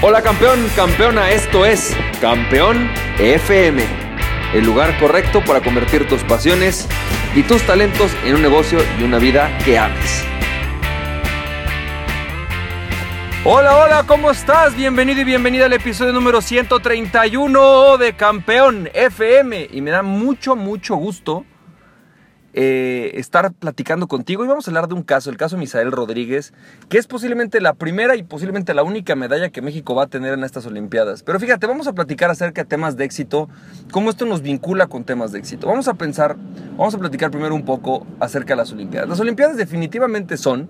Hola campeón, campeona, esto es Campeón FM, el lugar correcto para convertir tus pasiones y tus talentos en un negocio y una vida que ames. Hola, hola, ¿cómo estás? Bienvenido y bienvenida al episodio número 131 de Campeón FM y me da mucho, mucho gusto eh, estar platicando contigo y vamos a hablar de un caso, el caso de Misael Rodríguez, que es posiblemente la primera y posiblemente la única medalla que México va a tener en estas Olimpiadas. Pero fíjate, vamos a platicar acerca de temas de éxito, cómo esto nos vincula con temas de éxito. Vamos a pensar, vamos a platicar primero un poco acerca de las Olimpiadas. Las Olimpiadas definitivamente son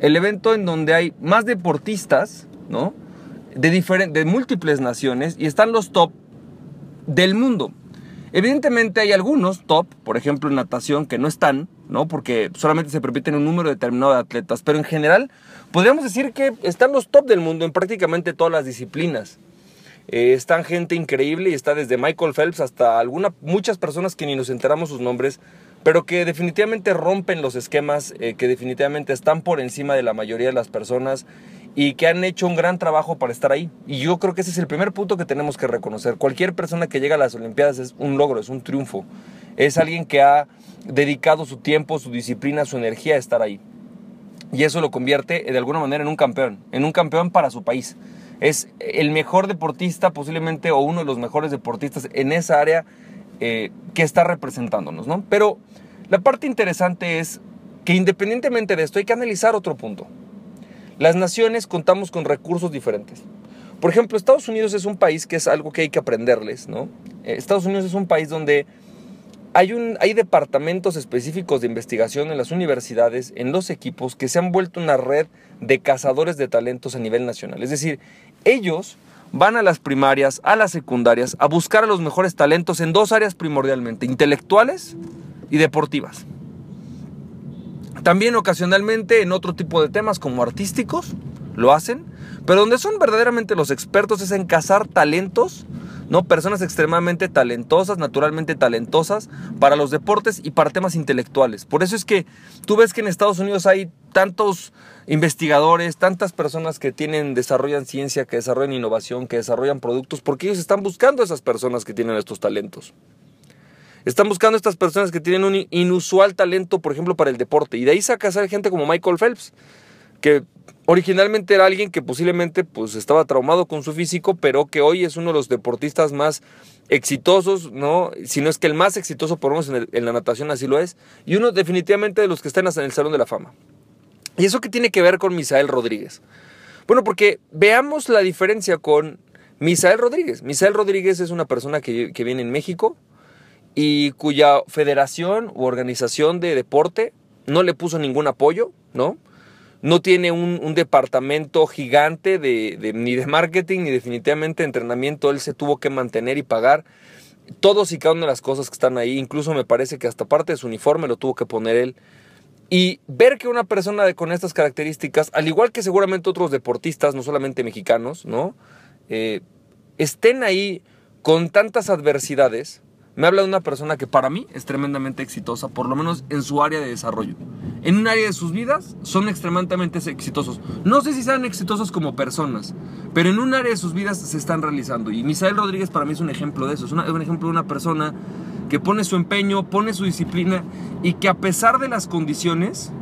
el evento en donde hay más deportistas, ¿no? De, de múltiples naciones y están los top del mundo. Evidentemente hay algunos top, por ejemplo en natación, que no están, ¿no? Porque solamente se permiten un número determinado de atletas, pero en general podríamos decir que están los top del mundo en prácticamente todas las disciplinas. Eh, están gente increíble y está desde Michael Phelps hasta alguna, muchas personas que ni nos enteramos sus nombres, pero que definitivamente rompen los esquemas, eh, que definitivamente están por encima de la mayoría de las personas y que han hecho un gran trabajo para estar ahí. Y yo creo que ese es el primer punto que tenemos que reconocer. Cualquier persona que llega a las Olimpiadas es un logro, es un triunfo. Es alguien que ha dedicado su tiempo, su disciplina, su energía a estar ahí. Y eso lo convierte de alguna manera en un campeón, en un campeón para su país. Es el mejor deportista posiblemente o uno de los mejores deportistas en esa área eh, que está representándonos, ¿no? Pero la parte interesante es que independientemente de esto hay que analizar otro punto. Las naciones contamos con recursos diferentes. Por ejemplo, Estados Unidos es un país que es algo que hay que aprenderles, ¿no? Eh, Estados Unidos es un país donde hay, hay departamentos específicos de investigación en las universidades, en los equipos, que se han vuelto una red de cazadores de talentos a nivel nacional. Es decir, ellos van a las primarias, a las secundarias, a buscar a los mejores talentos en dos áreas primordialmente, intelectuales y deportivas. También ocasionalmente en otro tipo de temas como artísticos lo hacen, pero donde son verdaderamente los expertos es en cazar talentos, ¿no? Personas extremadamente talentosas, naturalmente talentosas para los deportes y para temas intelectuales. Por eso es que tú ves que en Estados Unidos hay tantos investigadores, tantas personas que tienen desarrollan ciencia, que desarrollan innovación, que desarrollan productos, porque ellos están buscando a esas personas que tienen estos talentos. Están buscando estas personas que tienen un inusual talento, por ejemplo, para el deporte. Y de ahí saca a gente como Michael Phelps, que originalmente era alguien que posiblemente pues, estaba traumado con su físico, pero que hoy es uno de los deportistas más exitosos, ¿no? Si no es que el más exitoso, por lo menos en, la natación así lo es. Y uno definitivamente de los que están en el Salón de la Fama. ¿Y eso qué tiene que ver con Misael Rodríguez? Bueno, porque veamos la diferencia con Misael Rodríguez. Misael Rodríguez es una persona que viene en México, y cuya federación u organización de deporte no le puso ningún apoyo, ¿no? No tiene un, departamento gigante de, ni de marketing ni definitivamente de entrenamiento. Él se tuvo que mantener y pagar todos y cada una de las cosas que están ahí. Incluso me parece que hasta parte de su uniforme lo tuvo que poner él. Y ver que una persona con estas características, al igual que seguramente otros deportistas, no solamente mexicanos, ¿no? Eh, estén ahí con tantas adversidades, me habla de una persona que para mí es tremendamente exitosa, por lo menos en su área de desarrollo. En un área de sus vidas son extremadamente exitosos. No sé si sean exitosos como personas, pero en un área de sus vidas se están realizando. Y Misael Rodríguez para mí es un ejemplo de eso. Es, un ejemplo de una persona que pone su empeño, pone su disciplina y que a pesar de las condiciones,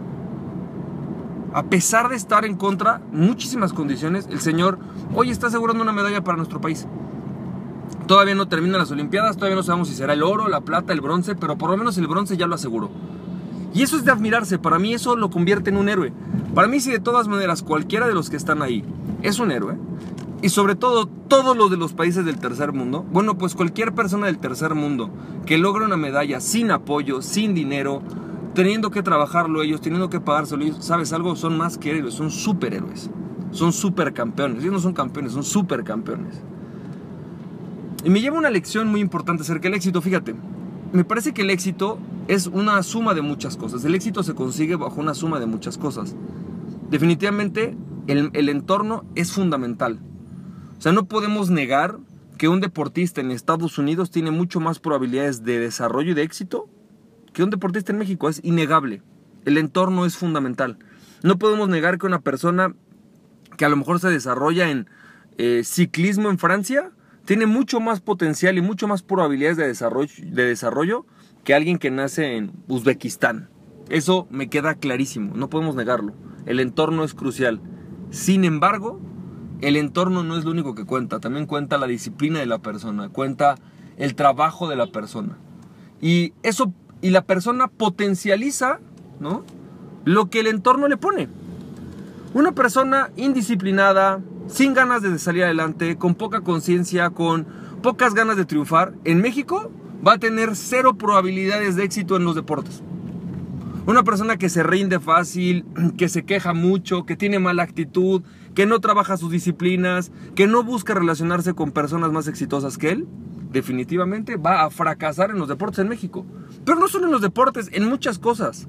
a pesar de estar en contra, muchísimas condiciones, el Señor hoy está asegurando una medalla para nuestro país. Todavía no terminan las Olimpiadas, todavía no sabemos si será el oro, la plata, el bronce, pero por lo menos el bronce ya lo aseguró. Y eso es de admirarse, para mí eso lo convierte en un héroe. Para mí si de todas maneras cualquiera de los que están ahí es un héroe, y sobre todo todos los de los países del tercer mundo, bueno, pues cualquier persona del tercer mundo que logra una medalla sin apoyo, sin dinero, teniendo que trabajarlo ellos, teniendo que pagárselo ellos, ¿sabes algo? Son más que héroes, son superhéroes. Son supercampeones. Ellos no son campeones, son supercampeones. Y me lleva una lección muy importante acerca del éxito. Fíjate, me parece que el éxito es una suma de muchas cosas. El éxito se consigue bajo una suma de muchas cosas. Definitivamente el, el entorno es fundamental. O sea, no podemos negar que un deportista en Estados Unidos tiene mucho más probabilidades de desarrollo y de éxito que un deportista en México. Es innegable. El entorno es fundamental. No podemos negar que una persona que a lo mejor se desarrolla en eh, ciclismo en Francia tiene mucho más potencial y mucho más probabilidades de desarrollo, de desarrollo que alguien que nace en Uzbekistán. Eso me queda clarísimo, no podemos negarlo. El entorno es crucial. Sin embargo, el entorno no es lo único que cuenta, también cuenta la disciplina de la persona, cuenta el trabajo de la persona. Y eso y la persona potencializa, ¿no? Lo que el entorno le pone. Una persona indisciplinada, sin ganas de salir adelante, con poca conciencia, con pocas ganas de triunfar, en México va a tener cero probabilidades de éxito en los deportes. Una persona que se rinde fácil, que se queja mucho, que tiene mala actitud, que no trabaja sus disciplinas, que no busca relacionarse con personas más exitosas que él, definitivamente va a fracasar en los deportes en México. Pero no solo en los deportes, en muchas cosas.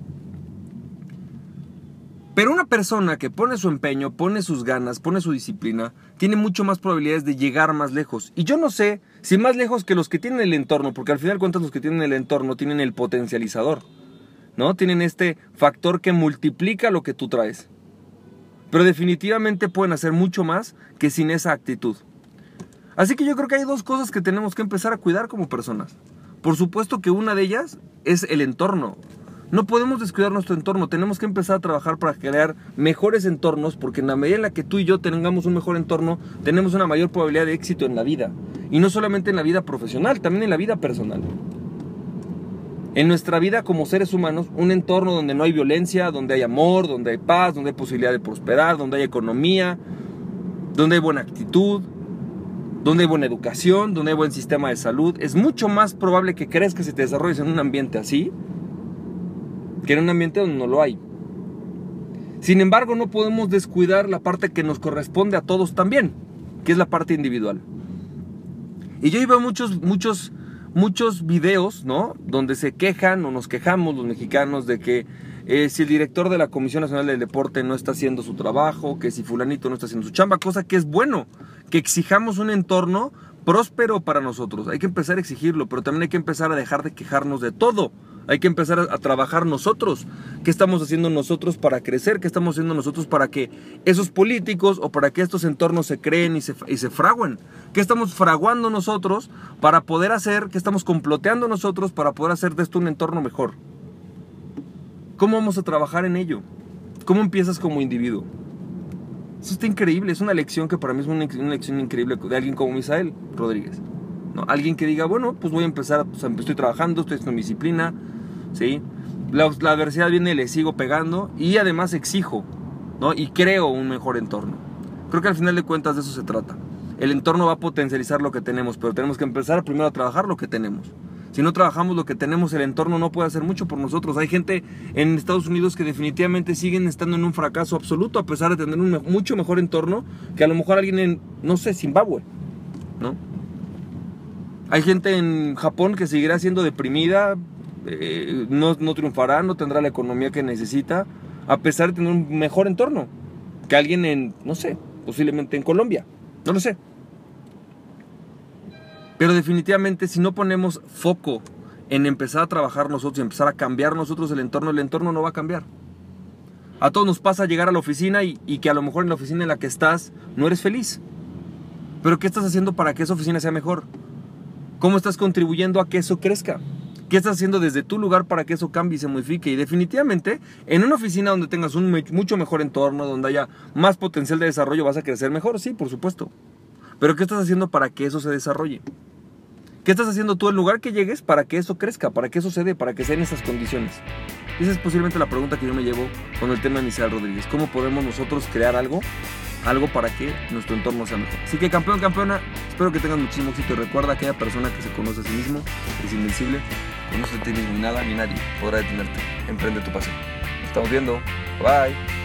Pero una persona que pone su empeño, pone sus ganas, pone su disciplina, tiene mucho más probabilidades de llegar más lejos. Y yo no sé si más lejos que los que tienen el entorno, porque al final cuentas los que tienen el entorno tienen el potencializador, ¿no? Tienen este factor que multiplica lo que tú traes. Pero definitivamente pueden hacer mucho más que sin esa actitud. Así que yo creo que hay dos cosas que tenemos que empezar a cuidar como personas. Por supuesto que una de ellas es el entorno. No podemos descuidar nuestro entorno, tenemos que empezar a trabajar para crear mejores entornos, porque en la medida en la que tú y yo tengamos un mejor entorno, tenemos una mayor probabilidad de éxito en la vida. Y no solamente en la vida profesional, también en la vida personal. En nuestra vida como seres humanos, un entorno donde no hay violencia, donde hay amor, donde hay paz, donde hay posibilidad de prosperar, donde hay economía, donde hay buena actitud, donde hay buena educación, donde hay buen sistema de salud, es mucho más probable que crezcas y te desarrolles en un ambiente así que en un ambiente donde no lo hay. Sin embargo, no podemos descuidar la parte que nos corresponde a todos también, que es la parte individual. Y yo veo muchos, muchos, muchos videos, ¿no? Donde se quejan o nos quejamos los mexicanos de que eh, si el director de la Comisión Nacional del Deporte no está haciendo su trabajo, que si fulanito no está haciendo su chamba, cosa que es bueno, que exijamos un entorno próspero para nosotros. Hay que empezar a exigirlo, pero también hay que empezar a dejar de quejarnos de todo. Hay que empezar a, trabajar nosotros. ¿Qué estamos haciendo nosotros para crecer? ¿Qué estamos haciendo nosotros para que esos políticos o para que estos entornos se creen y se, fraguen? ¿Qué estamos fraguando nosotros para poder hacer? ¿Qué estamos comploteando nosotros para poder hacer de esto un entorno mejor? ¿Cómo vamos a trabajar en ello? ¿Cómo empiezas como individuo? Eso está increíble, es una lección que para mí es una, lección increíble de alguien como Misael Rodríguez. ¿No? Alguien que diga, bueno, pues voy a empezar, estoy trabajando, estoy haciendo disciplina, ¿sí? La, adversidad viene y le sigo pegando y además exijo, ¿no? Y creo un mejor entorno. Creo que al final de cuentas de eso se trata. El entorno va a potencializar lo que tenemos, pero tenemos que empezar primero a trabajar lo que tenemos. Si no trabajamos lo que tenemos, el entorno no puede hacer mucho por nosotros. Hay gente en Estados Unidos que definitivamente siguen estando en un fracaso absoluto a pesar de tener un mucho mejor entorno que a lo mejor alguien en, no sé, Zimbabue, ¿no? Hay gente en Japón que seguirá siendo deprimida, eh, no, no triunfará, no tendrá la economía que necesita, a pesar de tener un mejor entorno que alguien en, no sé, posiblemente en Colombia, no lo sé. Pero definitivamente si no ponemos foco en empezar a trabajar nosotros y empezar a cambiar nosotros el entorno, el entorno no va a cambiar. A todos nos pasa llegar a la oficina y, y, que a lo mejor en la oficina en la que estás no eres feliz. Pero ¿qué estás haciendo para que esa oficina sea mejor? ¿Cómo estás contribuyendo a que eso crezca? ¿Qué estás haciendo desde tu lugar para que eso cambie y se modifique? Y definitivamente, en una oficina donde tengas un mucho mejor entorno, donde haya más potencial de desarrollo, vas a crecer mejor, sí, por supuesto. Pero ¿qué estás haciendo para que eso se desarrolle? ¿Qué estás haciendo tú en lugar que llegues para que eso crezca, para que eso se dé, para que sean esas condiciones? Esa es posiblemente la pregunta que yo me llevo con el tema Misael Rodríguez. ¿Cómo podemos nosotros crear algo, algo para que nuestro entorno sea mejor? Así que campeón, campeona, espero que tengan muchísimo éxito y recuerda aquella persona que se conoce a sí mismo es invencible, conoce a ti mismo y nada ni nadie podrá detenerte. Emprende tu pasión. Nos estamos viendo. Bye.